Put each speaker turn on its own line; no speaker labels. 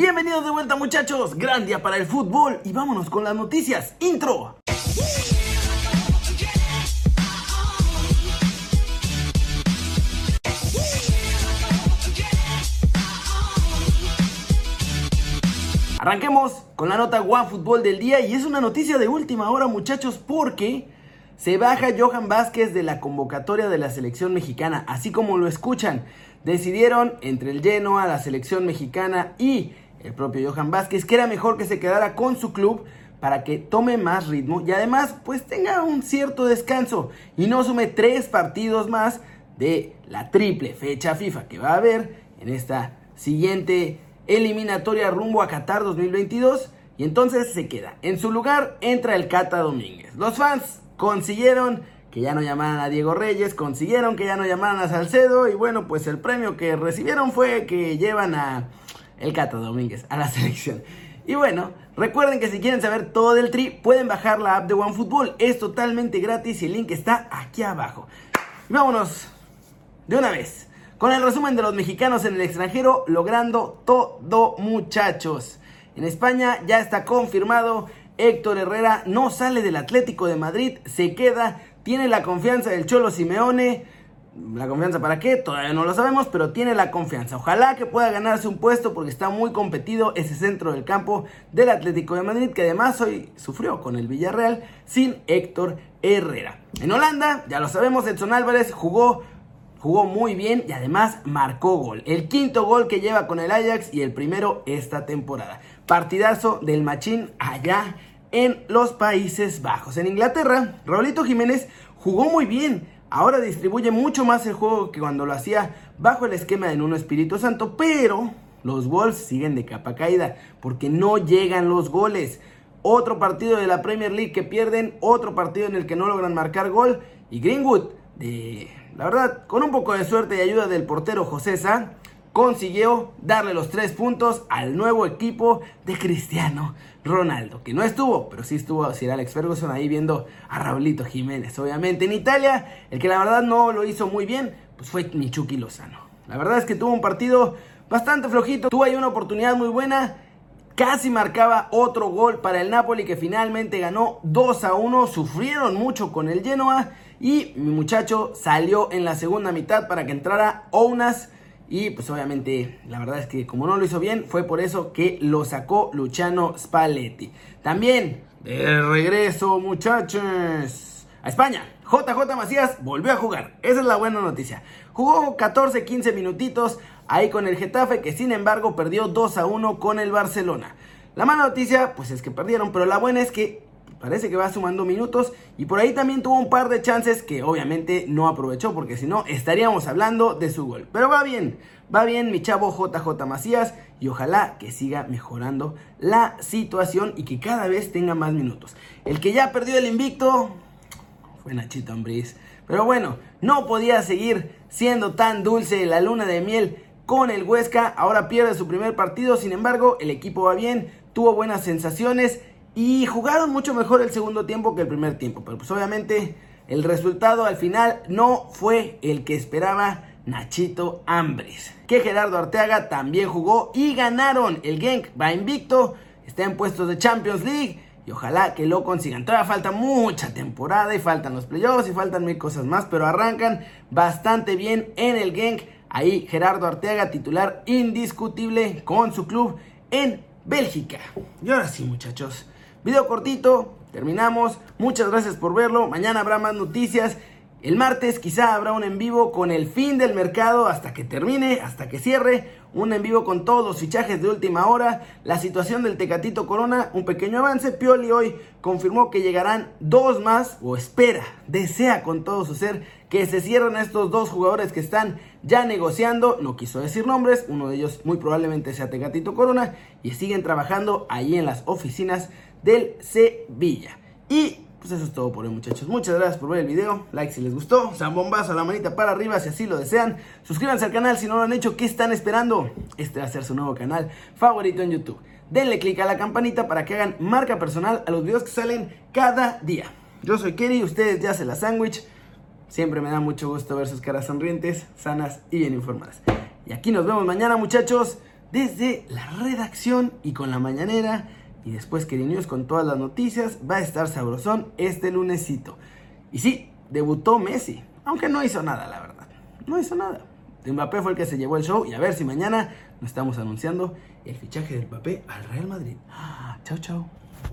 Bienvenidos de vuelta muchachos, gran día para el fútbol y vámonos con las noticias. Intro. Arranquemos con la nota One Fútbol del día y es una noticia de última hora muchachos porque se baja Johan Vázquez de la convocatoria de la selección mexicana, así como lo escuchan. Decidieron entre el Genoa, la selección mexicana y el propio Johan Vázquez que era mejor que se quedara con su club para que tome más ritmo y además pues tenga un cierto descanso y no sume tres partidos más de la triple fecha FIFA que va a haber en esta siguiente eliminatoria rumbo a Qatar 2022 y entonces se queda. En su lugar entra el Cata Domínguez. Los fans consiguieron que ya no llamaran a Diego Reyes, consiguieron que ya no llamaran a Salcedo y bueno, pues el premio que recibieron fue que llevan a el Cata Domínguez a la selección. Y bueno, recuerden que si quieren saber todo del tri, pueden bajar la app de OneFootball. Es totalmente gratis y el link está aquí abajo. Y vámonos de una vez con el resumen de los mexicanos en el extranjero logrando todo muchachos. En España ya está confirmado, Héctor Herrera no sale del Atlético de Madrid, se queda, tiene la confianza del Cholo Simeone. La confianza para qué, todavía no lo sabemos, pero tiene la confianza. Ojalá que pueda ganarse un puesto porque está muy competido ese centro del campo del Atlético de Madrid, que además hoy sufrió con el Villarreal sin Héctor Herrera. En Holanda, ya lo sabemos, Edson Álvarez jugó Jugó muy bien y además marcó gol. El quinto gol que lleva con el Ajax y el primero esta temporada. Partidazo del Machín allá en los Países Bajos. En Inglaterra, Raulito Jiménez jugó muy bien. Ahora distribuye mucho más el juego que cuando lo hacía bajo el esquema de Nuno Espíritu Santo, pero los Wolves siguen de capa caída porque no llegan los goles. Otro partido de la Premier League que pierden, otro partido en el que no logran marcar gol y Greenwood de la verdad, con un poco de suerte y ayuda del portero José Sá, consiguió darle los tres puntos al nuevo equipo de Cristiano Ronaldo, que no estuvo, pero sí estuvo Sir Alex Ferguson ahí viendo a Raulito Jiménez. Obviamente en Italia, el que la verdad no lo hizo muy bien, pues fue Michuki Lozano. La verdad es que tuvo un partido bastante flojito, tuvo ahí una oportunidad muy buena, casi marcaba otro gol para el Napoli que finalmente ganó 2 a 1, sufrieron mucho con el Genoa y mi muchacho salió en la segunda mitad para que entrara Ounas. Y pues obviamente la verdad es que como no lo hizo bien, fue por eso que lo sacó Luciano Spalletti. También, de regreso muchachos, a España. JJ Macías volvió a jugar. Esa es la buena noticia. Jugó 14-15 minutitos ahí con el Getafe, que sin embargo perdió 2 a 1 con el Barcelona. La mala noticia, pues es que perdieron, pero la buena es que Parece que va sumando minutos y por ahí también tuvo un par de chances que obviamente no aprovechó porque si no estaríamos hablando de su gol. Pero va bien, va bien mi chavo JJ Macías y ojalá que siga mejorando la situación y que cada vez tenga más minutos. El que ya perdió el invicto fue Nachito Ambriz. Pero bueno, no podía seguir siendo tan dulce la luna de miel con el Huesca. Ahora pierde su primer partido, sin embargo el equipo va bien, tuvo buenas sensaciones y jugaron mucho mejor el segundo tiempo que el primer tiempo. Pero pues obviamente el resultado al final no fue el que esperaba Nachito Ambres. Que Gerardo Arteaga también jugó y ganaron. El Genk va invicto, está en puestos de Champions League. Y ojalá que lo consigan. Todavía falta mucha temporada y faltan los playoffs y faltan mil cosas más. Pero arrancan bastante bien en el Genk. Ahí Gerardo Arteaga, titular indiscutible con su club en Bélgica. Y ahora sí, muchachos. Video cortito, terminamos. Muchas gracias por verlo. Mañana habrá más noticias. El martes quizá habrá un en vivo con el fin del mercado hasta que termine, hasta que cierre. Un en vivo con todos los fichajes de última hora. La situación del Tecatito Corona, un pequeño avance. Pioli hoy confirmó que llegarán dos más, o espera, desea con todo su ser que se cierren estos dos jugadores que están ya negociando. No quiso decir nombres, uno de ellos muy probablemente sea Tecatito Corona. Y siguen trabajando ahí en las oficinas del Sevilla. Y pues eso es todo por hoy muchachos. Muchas gracias por ver el video. Like si les gustó. Zambombazo a la manita para arriba si así lo desean. Suscríbanse al canal si no lo han hecho. ¿Qué están esperando? Este va a ser su nuevo canal favorito en YouTube. Denle click a la campanita para que hagan marca personal a los videos que salen cada día. Yo soy Kerry, ustedes ya se la sándwich. Siempre me da mucho gusto ver sus caras sonrientes, sanas y bien informadas. Y aquí nos vemos mañana muchachos. desde la redacción y con la mañanera. Y después que News con todas las noticias. Va a estar sabrosón este lunesito. Y sí, debutó Messi. Aunque no hizo nada, la verdad. No hizo nada. Mbappé fue el que se llevó el show. Y a ver si mañana nos estamos anunciando el fichaje del Mbappé al Real Madrid. chao, chao.